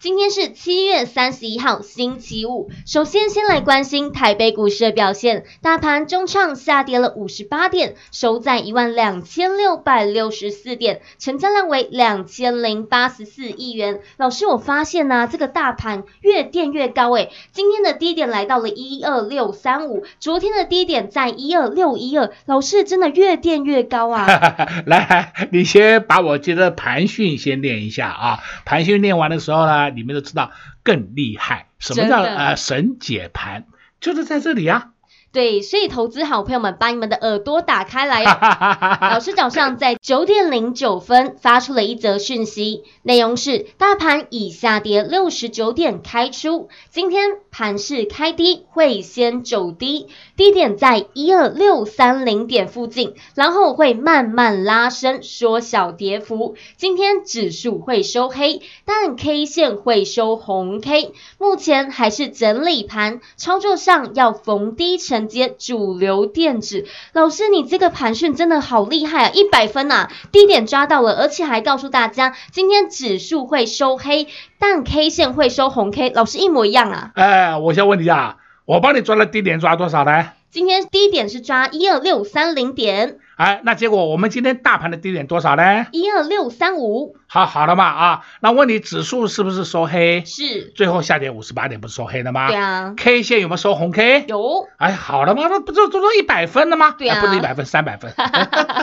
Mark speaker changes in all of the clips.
Speaker 1: 今天是七月三十一号，星期五。首先，先来关心台北股市的表现。大盘中场下跌了五十八点，收在一万两千六百六十四点，成交量为两千零八十四亿元。老师，我发现呢、这个大盘越垫越高诶。今天的低点来到了一二六三五，昨天的低点在一二六一二。老师，真的越垫越高啊！
Speaker 2: 来，你先把我接着盘讯先练一下啊。盘讯练完的时候呢？你们都知道更厉害，什么叫呃神解盘？就是在这里啊。
Speaker 1: 对，所以投资好朋友们，把你们的耳朵打开来哦。老师早上在九点零九分发出了一则讯息，内容是：大盘已下跌六十九点开出，今天盘势开低，会先走低，低点在一二六三零点附近，然后会慢慢拉升，缩小跌幅。今天指数会收黑，但 K 线会收红 K，目前还是整理盘，操作上要逢低承。承接主流电子，老师，你这个盘讯真的好厉害啊，一百分呐！低点抓到了，而且还告诉大家，今天指数会收黑，但 K 线会收红 K，老师一模一样啊！
Speaker 2: 哎，我先问你啊，我帮你抓了低点抓多少呢？
Speaker 1: 今天低点是抓一二六三零点。
Speaker 2: 哎，那结果我们今天大盘的低点多少呢？
Speaker 1: 一二六三五。
Speaker 2: 好，好了嘛啊，那问你指数是不是收黑？
Speaker 1: 是。
Speaker 2: 最后下跌五十八点，不是收黑的吗？
Speaker 1: 对啊。
Speaker 2: K 线有没有收红 K？
Speaker 1: 有。
Speaker 2: 哎，好了嘛，那不就都都一百分了吗？
Speaker 1: 对啊。
Speaker 2: 不是一百分，三百分。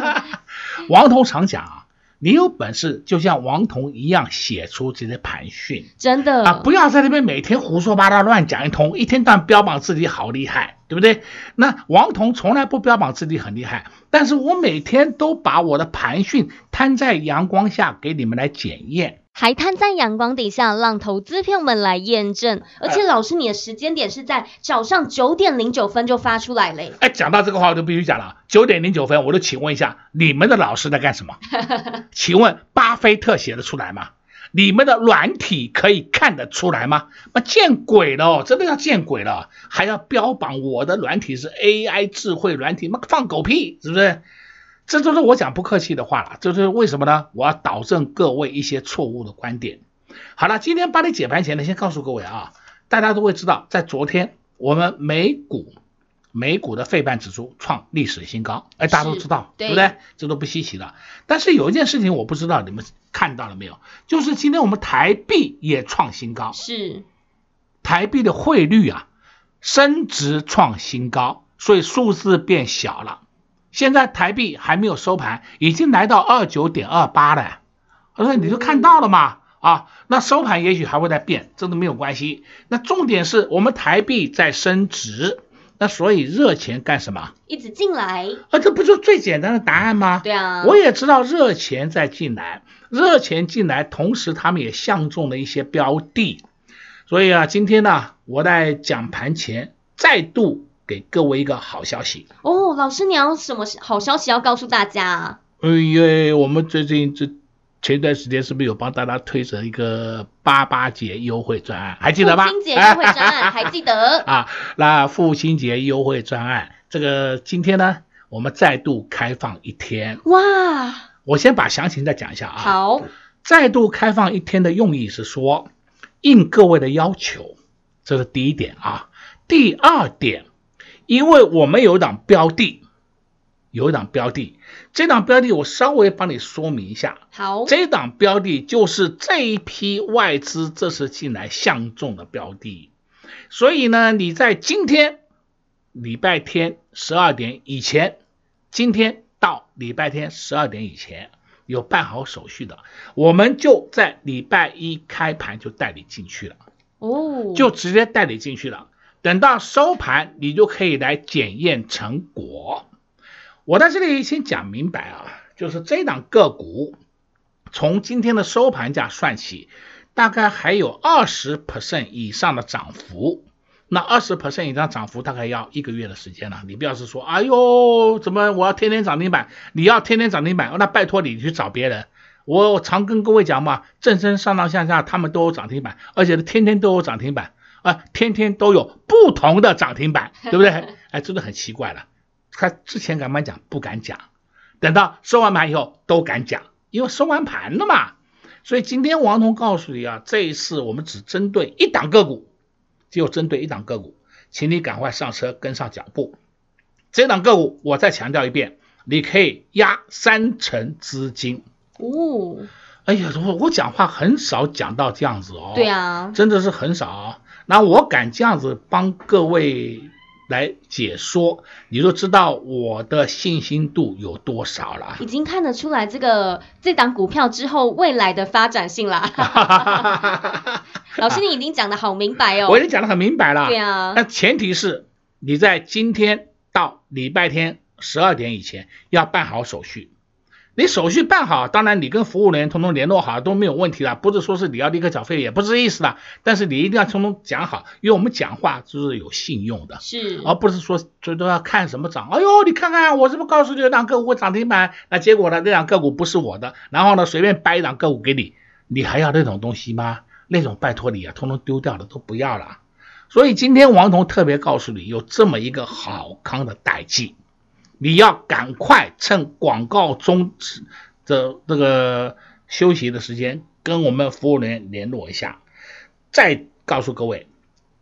Speaker 2: 王彤常讲啊，你有本事就像王彤一样写出这些盘讯，
Speaker 1: 真的
Speaker 2: 啊，不要在那边每天胡说八道乱讲一通，一天到晚标榜自己好厉害。对不对？那王彤从来不标榜自己很厉害，但是我每天都把我的盘讯摊在阳光下给你们来检验，
Speaker 1: 还摊在阳光底下让投资朋友们来验证。而且老师，你的时间点是在早上九点零九分就发出来嘞。
Speaker 2: 哎，讲到这个话我就必须讲了，九点零九分，我就请问一下，你们的老师在干什么？请问巴菲特写得出来吗？你们的软体可以看得出来吗？那见鬼了，真的要见鬼了，还要标榜我的软体是 AI 智慧软体，那放狗屁，是不是？这都是我讲不客气的话了，这就是为什么呢？我要导正各位一些错误的观点。好了，今天帮你解盘前呢，先告诉各位啊，大家都会知道，在昨天我们美股。美股的费半指数创历史新高，哎，大家都知道，对，对不对？这都不稀奇了。但是有一件事情我不知道你们看到了没有，就是今天我们台币也创新高，
Speaker 1: 是
Speaker 2: 台币的汇率啊升值创新高，所以数字变小了。现在台币还没有收盘，已经来到二九点二八了。我说你就看到了嘛，啊，那收盘也许还会再变，这都没有关系。那重点是我们台币在升值。那所以热钱干什么？
Speaker 1: 一直进来
Speaker 2: 啊，这不就最简单的答案吗？
Speaker 1: 对啊，
Speaker 2: 我也知道热钱在进来，热钱进来，同时他们也相中了一些标的，所以啊，今天呢，我在讲盘前再度给各位一个好消息
Speaker 1: 哦，老师，你要什么好消息要告诉大家啊？
Speaker 2: 因为我们最近这。前段时间是不是有帮大家推着一个八八节优惠专案？还记得吗？
Speaker 1: 父亲节优惠专案还记得
Speaker 2: 啊？那父亲节优惠专案，这个今天呢，我们再度开放一天。
Speaker 1: 哇！
Speaker 2: 我先把详情再讲一下啊。
Speaker 1: 好，
Speaker 2: 再度开放一天的用意是说，应各位的要求，这是第一点啊。第二点，因为我们有一档标的。有一档标的，这档标的我稍微帮你说明一下。
Speaker 1: 好，
Speaker 2: 这档标的就是这一批外资这次进来相中的标的，所以呢，你在今天礼拜天十二点以前，今天到礼拜天十二点以前有办好手续的，我们就在礼拜一开盘就带你进去了。哦，就直接带你进去了。等到收盘，你就可以来检验成果。我在这里先讲明白啊，就是这档个股从今天的收盘价算起，大概还有二十 percent 以上的涨幅。那二十 percent 以上涨幅大概要一个月的时间了。你不要是说，哎呦，怎么我要天天涨停板？你要天天涨停板，那拜托你去找别人。我常跟各位讲嘛，正声上上下下他们都有涨停板，而且天天都有涨停板啊，天天都有不同的涨停板，对不对？哎，真的很奇怪了。他之前敢不敢讲？不敢讲。等到收完盘以后都敢讲，因为收完盘了嘛。所以今天王彤告诉你啊，这一次我们只针对一档个股。就针对一档个股，请你赶快上车跟上脚步。这档个股我再强调一遍，你可以压三成资金。
Speaker 1: 哦，
Speaker 2: 哎呀，我我讲话很少讲到这样子哦。
Speaker 1: 对啊，
Speaker 2: 真的是很少。那我敢这样子帮各位。来解说，你就知道我的信心度有多少了。
Speaker 1: 已经看得出来这个这档股票之后未来的发展性了。老师，你已经讲的好明白哦。
Speaker 2: 我已经讲的很明白了。
Speaker 1: 对啊。
Speaker 2: 那前提是你在今天到礼拜天十二点以前要办好手续。你手续办好，当然你跟服务人员通通联络好都没有问题了，不是说是你要立刻缴费，也不是这意思的。但是你一定要通通讲好，因为我们讲话就是有信用的，
Speaker 1: 是，
Speaker 2: 而不是说最多要看什么涨。哎呦，你看看我是不是告诉你有档个股会涨停板？那结果呢，那档个股不是我的，然后呢，随便掰一档个股给你，你还要那种东西吗？那种拜托你啊，通通丢掉了都不要了。所以今天王彤特别告诉你，有这么一个好康的代志。你要赶快趁广告中止的这个休息的时间，跟我们服务人员联络一下，再告诉各位。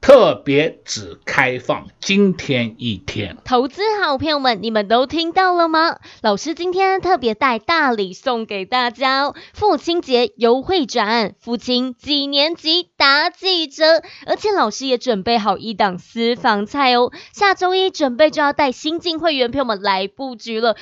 Speaker 2: 特别只开放今天一天，
Speaker 1: 投资好朋友们，你们都听到了吗？老师今天特别带大礼送给大家哦，父亲节优惠转，父亲几年级打几折，而且老师也准备好一档私房菜哦，下周一准备就要带新进会员朋友们来布局了。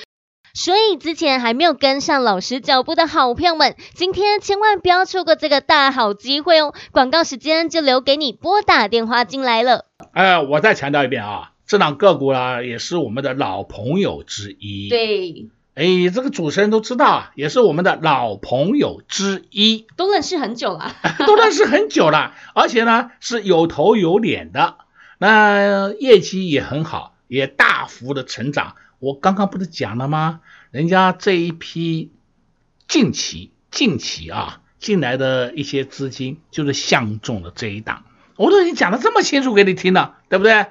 Speaker 1: 所以之前还没有跟上老师脚步的好朋友们，今天千万不要错过这个大好机会哦！广告时间就留给你拨打电话进来了。
Speaker 2: 哎，我再强调一遍啊，这档个股啊也是我们的老朋友之一。
Speaker 1: 对，
Speaker 2: 哎，这个主持人都知道啊，也是我们的老朋友之一，
Speaker 1: 都认识很久了，
Speaker 2: 都认识很久了，而且呢是有头有脸的，那业绩也很好，也大幅的成长。我刚刚不是讲了吗？人家这一批近期近期啊进来的一些资金，就是相中了这一档。我都已经讲的这么清楚给你听了，对不对？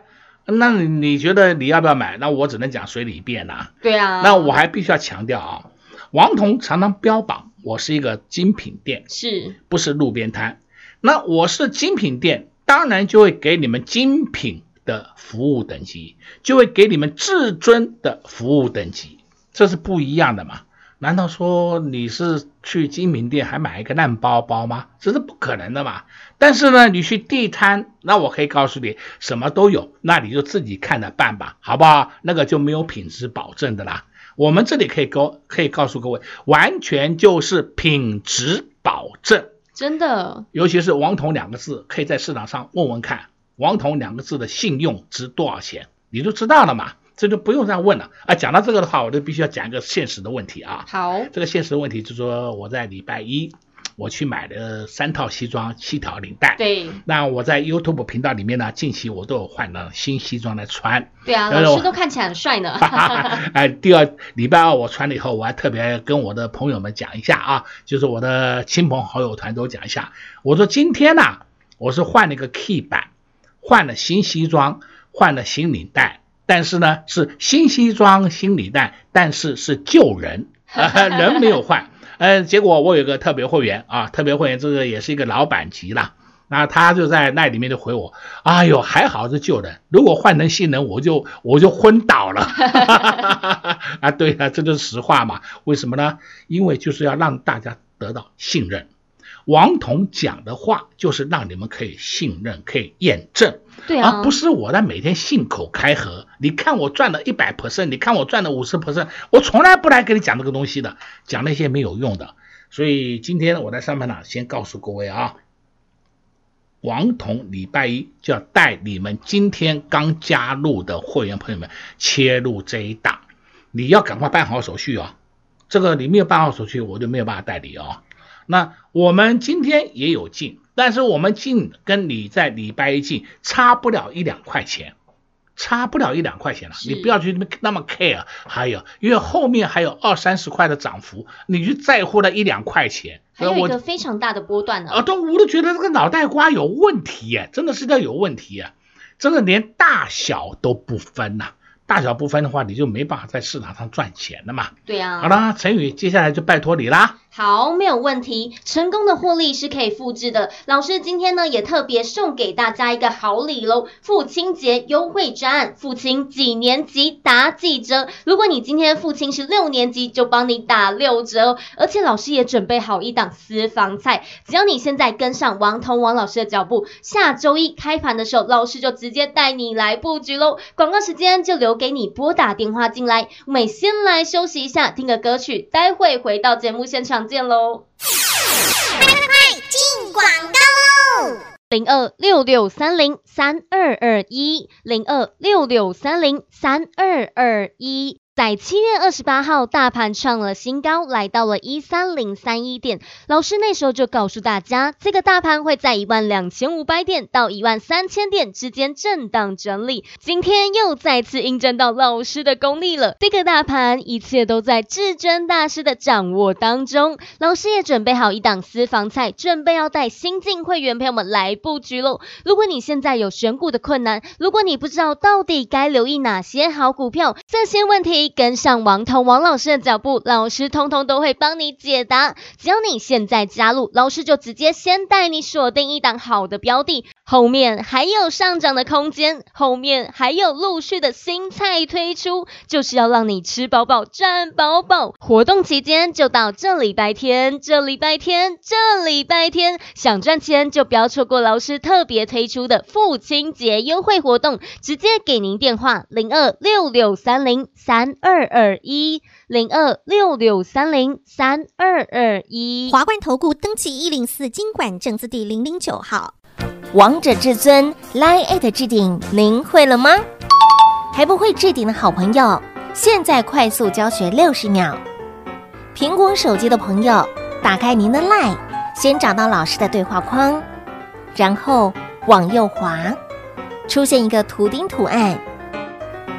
Speaker 2: 那你觉得你要不要买？那我只能讲随你便呐。
Speaker 1: 对啊。
Speaker 2: 那我还必须要强调啊，王彤常常标榜我是一个精品店，
Speaker 1: 是
Speaker 2: 不是路边摊？那我是精品店，当然就会给你们精品。的服务等级就会给你们至尊的服务等级，这是不一样的嘛？难道说你是去精品店还买一个烂包包吗？这是不可能的嘛。但是呢，你去地摊，那我可以告诉你，什么都有，那你就自己看着办吧，好不好？那个就没有品质保证的啦。我们这里可以告可以告诉各位，完全就是品质保证，
Speaker 1: 真的。
Speaker 2: 尤其是“王彤”两个字，可以在市场上问问看。王彤两个字的信用值多少钱？你就知道了嘛，这就不用再问了啊。讲到这个的话，我就必须要讲一个现实的问题啊。
Speaker 1: 好，
Speaker 2: 这个现实的问题就是说，我在礼拜一我去买了三套西装，七条领带。
Speaker 1: 对。
Speaker 2: 那我在 YouTube 频道里面呢，近期我都有换了新西装来穿。
Speaker 1: 对啊，老师都看起来很帅呢。
Speaker 2: 哎，第二礼拜二我穿了以后，我还特别跟我的朋友们讲一下啊，就是我的亲朋好友团都讲一下。我说今天呢，我是换了一个 key 版。换了新西装，换了新领带，但是呢是新西装新领带，但是是旧人，呃，人没有换。呃，结果我有个特别会员啊，特别会员这个也是一个老板级了，那他就在那里面就回我，哎呦，还好是旧人，如果换成新人，我就我就昏倒了。啊，对啊，这就是实话嘛。为什么呢？因为就是要让大家得到信任。王彤讲的话就是让你们可以信任，可以验证，
Speaker 1: 对啊，
Speaker 2: 而不是我在每天信口开河。你看我赚了一百 percent，你看我赚了五十 percent，我从来不来跟你讲这个东西的，讲那些没有用的。所以今天我在上面呢，先告诉各位啊，王彤礼拜一就要带你们今天刚加入的会员朋友们切入这一档，你要赶快办好手续啊。这个你没有办好手续，我就没有办法带你哦。那我们今天也有进，但是我们进跟你在礼拜一进差不了一两块钱。差不了一两块钱了，你不要去那么 care。还有，因为后面还有二三十块的涨幅，你去在乎那一两块钱，
Speaker 1: 还有一个非常大的波段呢。
Speaker 2: 啊，都我都觉得这个脑袋瓜有问题耶，真的是叫有问题啊，真的连大小都不分呐。大小不分的话，你就没办法在市场上赚钱了嘛。
Speaker 1: 对呀、啊。
Speaker 2: 好了，陈宇，接下来就拜托你啦。
Speaker 1: 好，没有问题。成功的获利是可以复制的。老师今天呢也特别送给大家一个好礼喽，父亲节优惠专案，父亲几年级打几折？如果你今天父亲是六年级，就帮你打六折哦。而且老师也准备好一档私房菜，只要你现在跟上王彤王老师的脚步，下周一开盘的时候，老师就直接带你来布局喽。广告时间就留给你拨打电话进来。我们先来休息一下，听个歌曲，待会回到节目现场。见喽！
Speaker 3: 快快快，进广告喽！
Speaker 1: 零二六六三零三二二一，零二六六三零三二二一。在七月二十八号，大盘创了新高，来到了一三零三一点。老师那时候就告诉大家，这个大盘会在一万两千五百点到一万三千点之间震荡整理。今天又再次印证到老师的功力了。这个大盘一切都在至尊大师的掌握当中。老师也准备好一档私房菜，准备要带新进会员朋友们来布局喽。如果你现在有选股的困难，如果你不知道到底该留意哪些好股票，这些问题。跟上王彤王老师的脚步，老师通通都会帮你解答。只要你现在加入，老师就直接先带你锁定一档好的标的，后面还有上涨的空间，后面还有陆续的新菜推出，就是要让你吃饱饱赚饱饱。活动期间就到这礼拜天，这礼拜天，这礼拜天，想赚钱就不要错过老师特别推出的父亲节优惠活动，直接给您电话零二六六三零三。二二一零二六六三零三二二一，
Speaker 3: 华冠投顾登记一零四金管证字第零零九号，
Speaker 4: 王者至尊 Line@ at 置顶，您会了吗？还不会置顶的好朋友，现在快速教学六十秒。苹果手机的朋友，打开您的 Line，先找到老师的对话框，然后往右滑，出现一个图钉图案。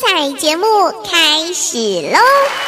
Speaker 3: 彩节目开始喽！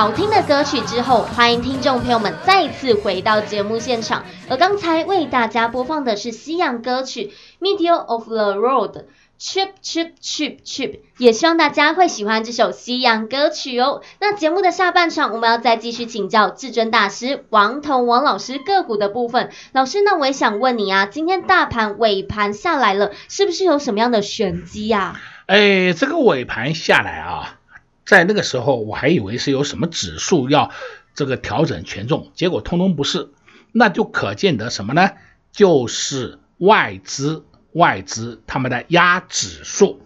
Speaker 1: 好听的歌曲之后，欢迎听众朋友们再次回到节目现场。而刚才为大家播放的是西洋歌曲《Middle of the Road》，Chip Chip Chip Chip，也希望大家会喜欢这首西洋歌曲哦。那节目的下半场，我们要再继续请教至尊大师王彤王老师个股的部分。老师，那我也想问你啊，今天大盘尾盘下来了，是不是有什么样的玄机呀？
Speaker 2: 哎，这个尾盘下来啊。在那个时候，我还以为是有什么指数要这个调整权重，结果通通不是，那就可见得什么呢？就是外资外资他们的压指数，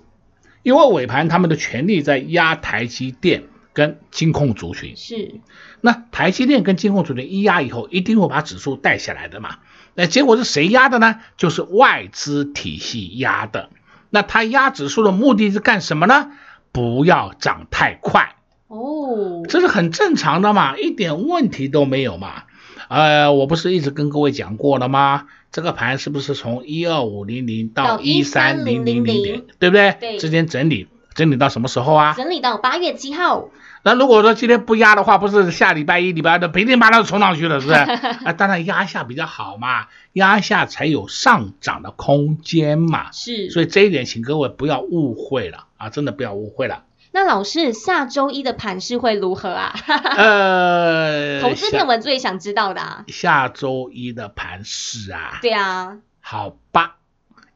Speaker 2: 因为尾盘他们的权力在压台积电跟金控族群，
Speaker 1: 是，
Speaker 2: 那台积电跟金控族群一压以后，一定会把指数带下来的嘛。那结果是谁压的呢？就是外资体系压的。那他压指数的目的是干什么呢？不要涨太快
Speaker 1: 哦，
Speaker 2: 这是很正常的嘛，一点问题都没有嘛。呃，我不是一直跟各位讲过了吗？这个盘是不是从一二五零零到一三零零零，对不对？
Speaker 1: 对，
Speaker 2: 之间整理整理到什么时候啊？
Speaker 1: 整理到八月七号。
Speaker 2: 那如果说今天不压的话，不是下礼拜一、礼拜二的噼里啪啦冲上去了，是不是？啊，当然压一下比较好嘛，压一下才有上涨的空间嘛。
Speaker 1: 是，
Speaker 2: 所以这一点请各位不要误会了啊，真的不要误会了。
Speaker 1: 那老师，下周一的盘势会如何啊？
Speaker 2: 呃，
Speaker 1: 投资朋友最想知道的啊。
Speaker 2: 下周一的盘势啊？
Speaker 1: 对啊。
Speaker 2: 好吧，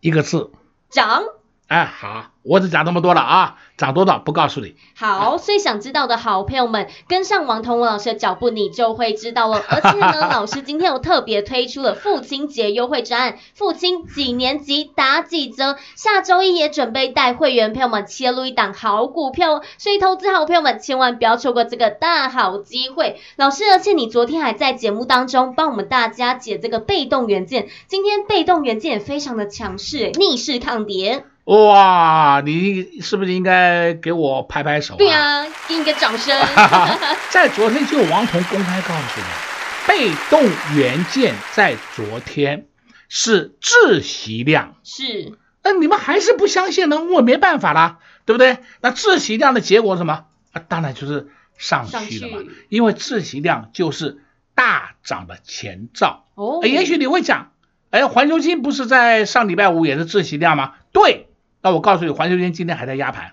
Speaker 2: 一个字。
Speaker 1: 涨。
Speaker 2: 哎，好，我只讲这么多了啊。涨多少不告诉你。
Speaker 1: 好，所以想知道的好朋友们，跟上王彤文老师的脚步，你就会知道了。而且呢，老师今天有特别推出了父亲节优惠专案，父亲几年级打几折。下周一也准备带会员朋友们切入一档好股票，所以投资好朋友们千万不要错过这个大好机会。老师，而且你昨天还在节目当中帮我们大家解这个被动元件，今天被动元件也非常的强势，逆势抗跌。
Speaker 2: 哇，你是不是应该给我拍拍手啊？
Speaker 1: 对啊，给你个掌声。
Speaker 2: 在昨天就王彤公开告诉你，被动元件在昨天是窒息量。
Speaker 1: 是。
Speaker 2: 那你们还是不相信呢？我没办法啦，对不对？那窒息量的结果是什么？啊，当然就是上去了嘛。因为窒息量就是大涨的前兆。哦。也许你会讲，哎，环球金不是在上礼拜五也是窒息量吗？对。那我告诉你，环球金今天还在压盘，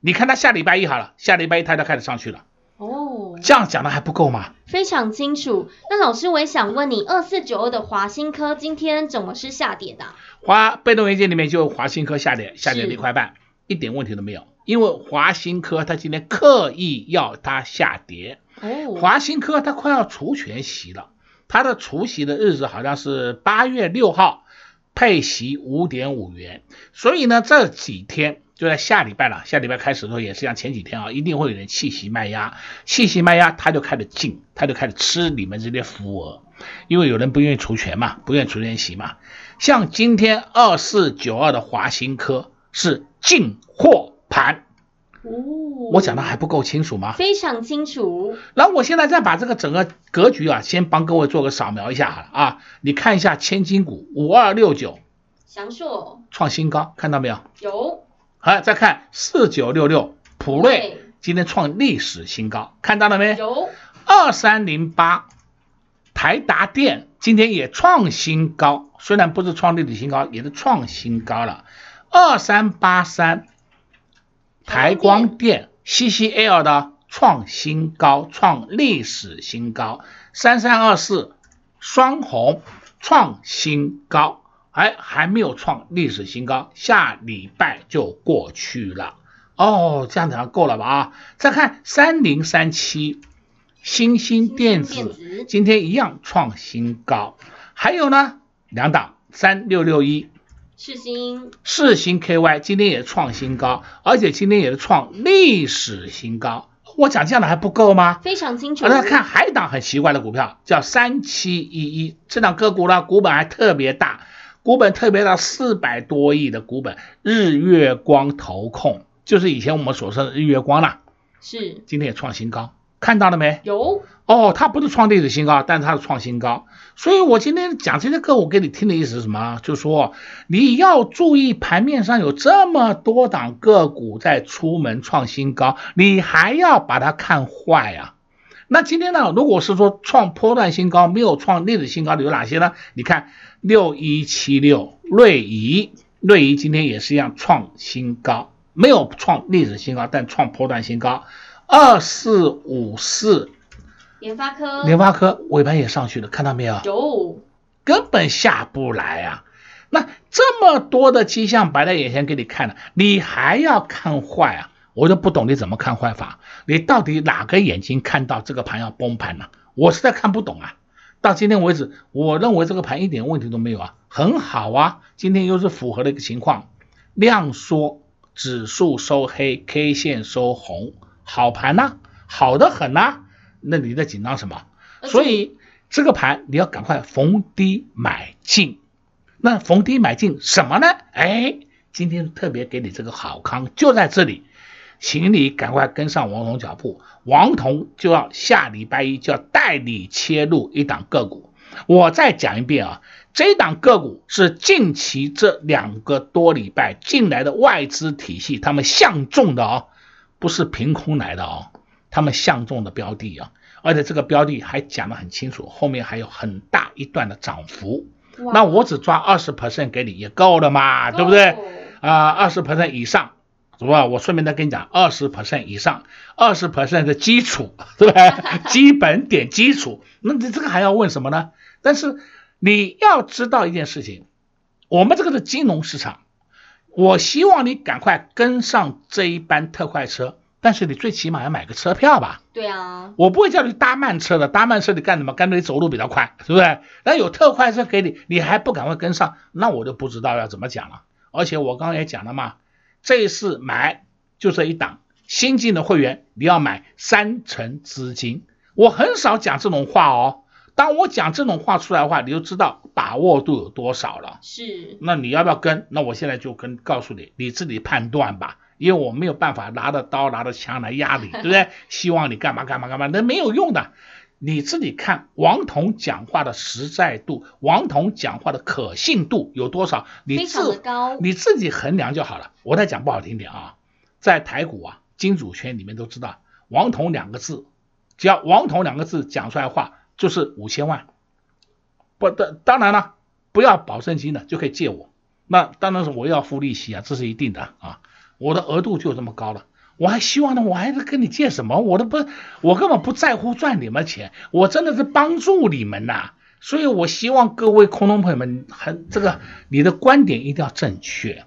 Speaker 2: 你看它下礼拜一好了，下礼拜一它就开始上去了。哦，这样讲的还不够吗？
Speaker 1: 非常清楚。那老师，我也想问你，二四九二的华新科今天怎么是下跌的？
Speaker 2: 华被动元件里面就华新科下跌，下跌了一块半，一点问题都没有。因为华新科它今天刻意要它下跌。哦，华新科它快要除权息了，它的除息的日子好像是八月六号。配息五点五元，所以呢，这几天就在下礼拜了。下礼拜开始的时候也是像前几天啊，一定会有人弃息卖压，弃息卖压，他就开始进，他就开始吃你们这些浮额，因为有人不愿意除权嘛，不愿意除权息嘛。像今天二四九二的华新科是进货盘。哦，我讲的还不够清楚吗？
Speaker 1: 非常清楚。
Speaker 2: 然后我现在再把这个整个格局啊，先帮各位做个扫描一下好了啊，你看一下千金股五二六九，
Speaker 1: 祥硕
Speaker 2: 创新高，看到没有？
Speaker 1: 有。
Speaker 2: 好，再看四九六六普瑞，今天创历史新高，看到了没？
Speaker 1: 有。
Speaker 2: 二三零八台达电今天也创新高，虽然不是创历史新高，也是创新高了。二三八三。台光电 CCL 的创新高，创历史新高，三三二四双红创新高，哎，还没有创历史新高，下礼拜就过去了。哦，这样子够了吧？啊，再看三零三七欣兴电子，今天一样创新高，还有呢，两档三六六一。
Speaker 1: 世新，
Speaker 2: 世新 KY 今天也创新高，而且今天也是创历史新高。我讲这样的还不够吗？
Speaker 1: 非常清楚。
Speaker 2: 大家看，还有一档很奇怪的股票，叫三七一一，这档个股呢，股本还特别大，股本特别大，四百多亿的股本。日月光投控，就是以前我们所说的日月光啦，
Speaker 1: 是，
Speaker 2: 今天也创新高。看到了没？
Speaker 1: 有
Speaker 2: 哦，它不是创历史新高，但是它是创新高。所以我今天讲这些课，我给你听的意思是什么？就是说你要注意盘面上有这么多档个股在出门创新高，你还要把它看坏啊？那今天呢，如果是说创波段新高，没有创历史新高的有哪些呢？你看六一七六瑞仪，瑞仪今天也是一样创新高，没有创历史新高，但创波段新高。二四五四
Speaker 1: 联发科，
Speaker 2: 联发科尾盘也上去了，看到没有？
Speaker 1: 有，
Speaker 2: 根本下不来啊！那这么多的迹象摆在眼前给你看了，你还要看坏啊？我就不懂你怎么看坏法？你到底哪个眼睛看到这个盘要崩盘呢？我实在看不懂啊！到今天为止，我认为这个盘一点问题都没有啊，很好啊！今天又是符合的一个情况，量缩，指数收黑，K 线收红，好盘呐，好的很呐！那你在紧张什么？所以这个盘你要赶快逢低买进。那逢低买进什么呢？哎，今天特别给你这个好康，就在这里，请你赶快跟上王彤脚步。王彤就要下礼拜一就要带你切入一档个股。我再讲一遍啊，这档个股是近期这两个多礼拜进来的外资体系，他们相中的哦，不是凭空来的哦，他们相中的标的啊，而且这个标的还讲得很清楚，后面还有很大一段的涨幅。那我只抓二十 percent 给你也够了嘛，对不对？啊，二十 percent 以上，是吧？我顺便再跟你讲，二十 percent 以上，二十 percent 的基础，对不对？基本点基础，那你这个还要问什么呢？但是你要知道一件事情，我们这个是金融市场，我希望你赶快跟上这一班特快车。但是你最起码要买个车票吧？
Speaker 1: 对啊，
Speaker 2: 我不会叫你搭慢车的，搭慢车你干什么？干脆你走路比较快，是不是？那有特快车给你，你还不赶快跟上，那我就不知道要怎么讲了。而且我刚刚也讲了嘛，这一次买就这一档，新进的会员你要买三成资金。我很少讲这种话哦，当我讲这种话出来的话，你就知道把握度有多少了。
Speaker 1: 是，
Speaker 2: 那你要不要跟？那我现在就跟告诉你，你自己判断吧。因为我没有办法拿着刀拿着枪来压你，对不对？希望你干嘛干嘛干嘛，那没有用的。你自己看王彤讲话的实在度，王彤讲话的可信度有多少？你自高，你自己衡量就好了。我再讲不好听点啊，在台股啊金主圈里面都知道，王彤两个字，只要王彤两个字讲出来话就是五千万。不的，当然了，不要保证金的就可以借我，那当然是我要付利息啊，这是一定的啊。我的额度就这么高了，我还希望呢，我还是跟你借什么？我都不，我根本不在乎赚你们钱，我真的是帮助你们呐。所以我希望各位空中朋友们，很这个你的观点一定要正确，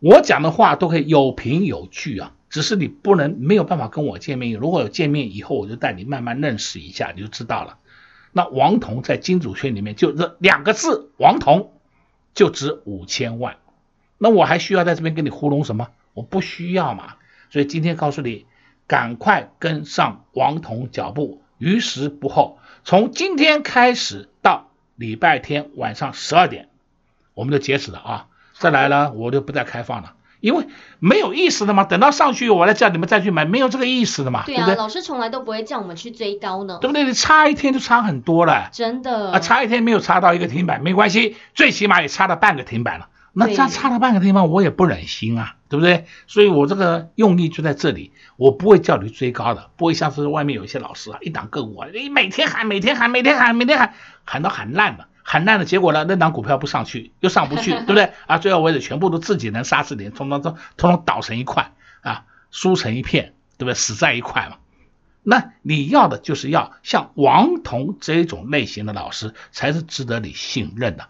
Speaker 2: 我讲的话都可以有凭有据啊。只是你不能没有办法跟我见面，如果有见面以后，我就带你慢慢认识一下，你就知道了。那王彤在金主圈里面就这两个字，王彤就值五千万，那我还需要在这边跟你糊弄什么？我不需要嘛，所以今天告诉你，赶快跟上王彤脚步，于时不候。从今天开始到礼拜天晚上十二点，我们就截止了啊！再来了，我就不再开放了，因为没有意思的嘛。等到上去，我来叫你们再去买，没有这个意思的嘛。对啊，对对，
Speaker 1: 老师从来都不会叫我们去追高呢，
Speaker 2: 对不对？你差一天就差很多了，
Speaker 1: 真的
Speaker 2: 啊，差一天没有差到一个停板没关系，最起码也差了半个停板了。那差差了半个停板，我也不忍心啊，对不对？所以我这个用意就在这里，我不会叫你追高的，不会像是外面有一些老师啊，一档个股啊，你每天喊，每天喊，每天喊，每天喊，喊到喊烂了，喊烂的，结果呢，那档股票不上去，又上不去，对不对？啊，最后为止全部都自己人杀自己人，通通都通通倒成一块啊，输成一片，对不对？死在一块嘛。那你要的就是要像王彤这种类型的老师，才是值得你信任的。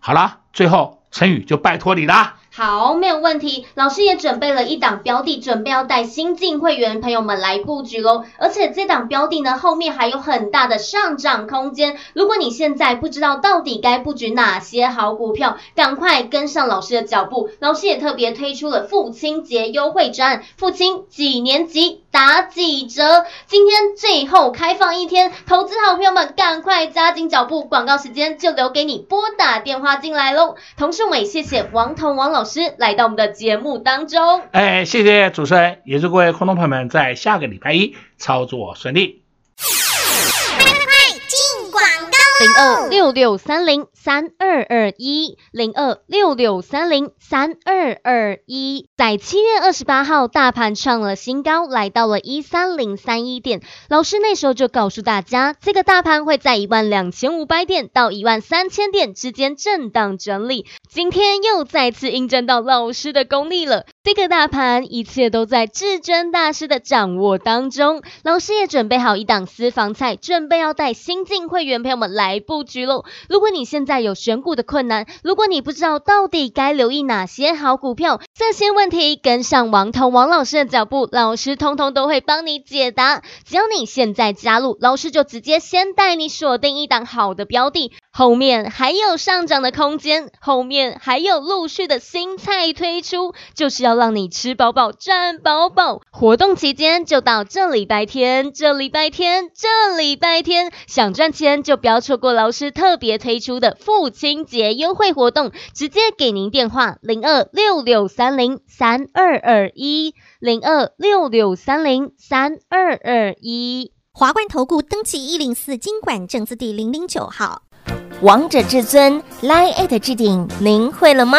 Speaker 2: 好了，最后。陈宇就拜托你了。
Speaker 1: 好，没有问题。老师也准备了一档标的，准备要带新进会员朋友们来布局喽。而且这档标的呢，后面还有很大的上涨空间。如果你现在不知道到底该布局哪些好股票，赶快跟上老师的脚步。老师也特别推出了父亲节优惠专案，父亲几年级打几折。今天最后开放一天，投资好朋友们赶快加紧脚步。广告时间就留给你拨打电话进来喽。同时我们也谢谢王彤王老。老师来到我们的节目当中，
Speaker 2: 哎，谢谢主持人，也祝各位观众朋友们在下个礼拜一操作顺利。
Speaker 1: 零二六六三零三二二一，零二六六三零三二二一。在七月二十八号，大盘创了新高，来到了一三零三一点。老师那时候就告诉大家，这个大盘会在一万两千五百点到一万三千点之间震荡整理。今天又再次印证到老师的功力了。这个大盘一切都在至尊大师的掌握当中。老师也准备好一档私房菜，准备要带新进会员朋友们来。布局喽！如果你现在有选股的困难，如果你不知道到底该留意哪些好股票，这些问题跟上王彤王老师的脚步，老师通通都会帮你解答。只要你现在加入，老师就直接先带你锁定一档好的标的。后面还有上涨的空间，后面还有陆续的新菜推出，就是要让你吃饱饱、赚饱饱。活动期间就到这礼拜天，这礼拜天，这礼拜天，想赚钱就不要错过老师特别推出的父亲节优惠活动，直接给您电话零二六六三零三二二一零二六六三零三二二一。
Speaker 5: 华冠投顾登记一零四经管证字第零零九号。
Speaker 4: 王者至尊 Line@ 置顶，您会了吗？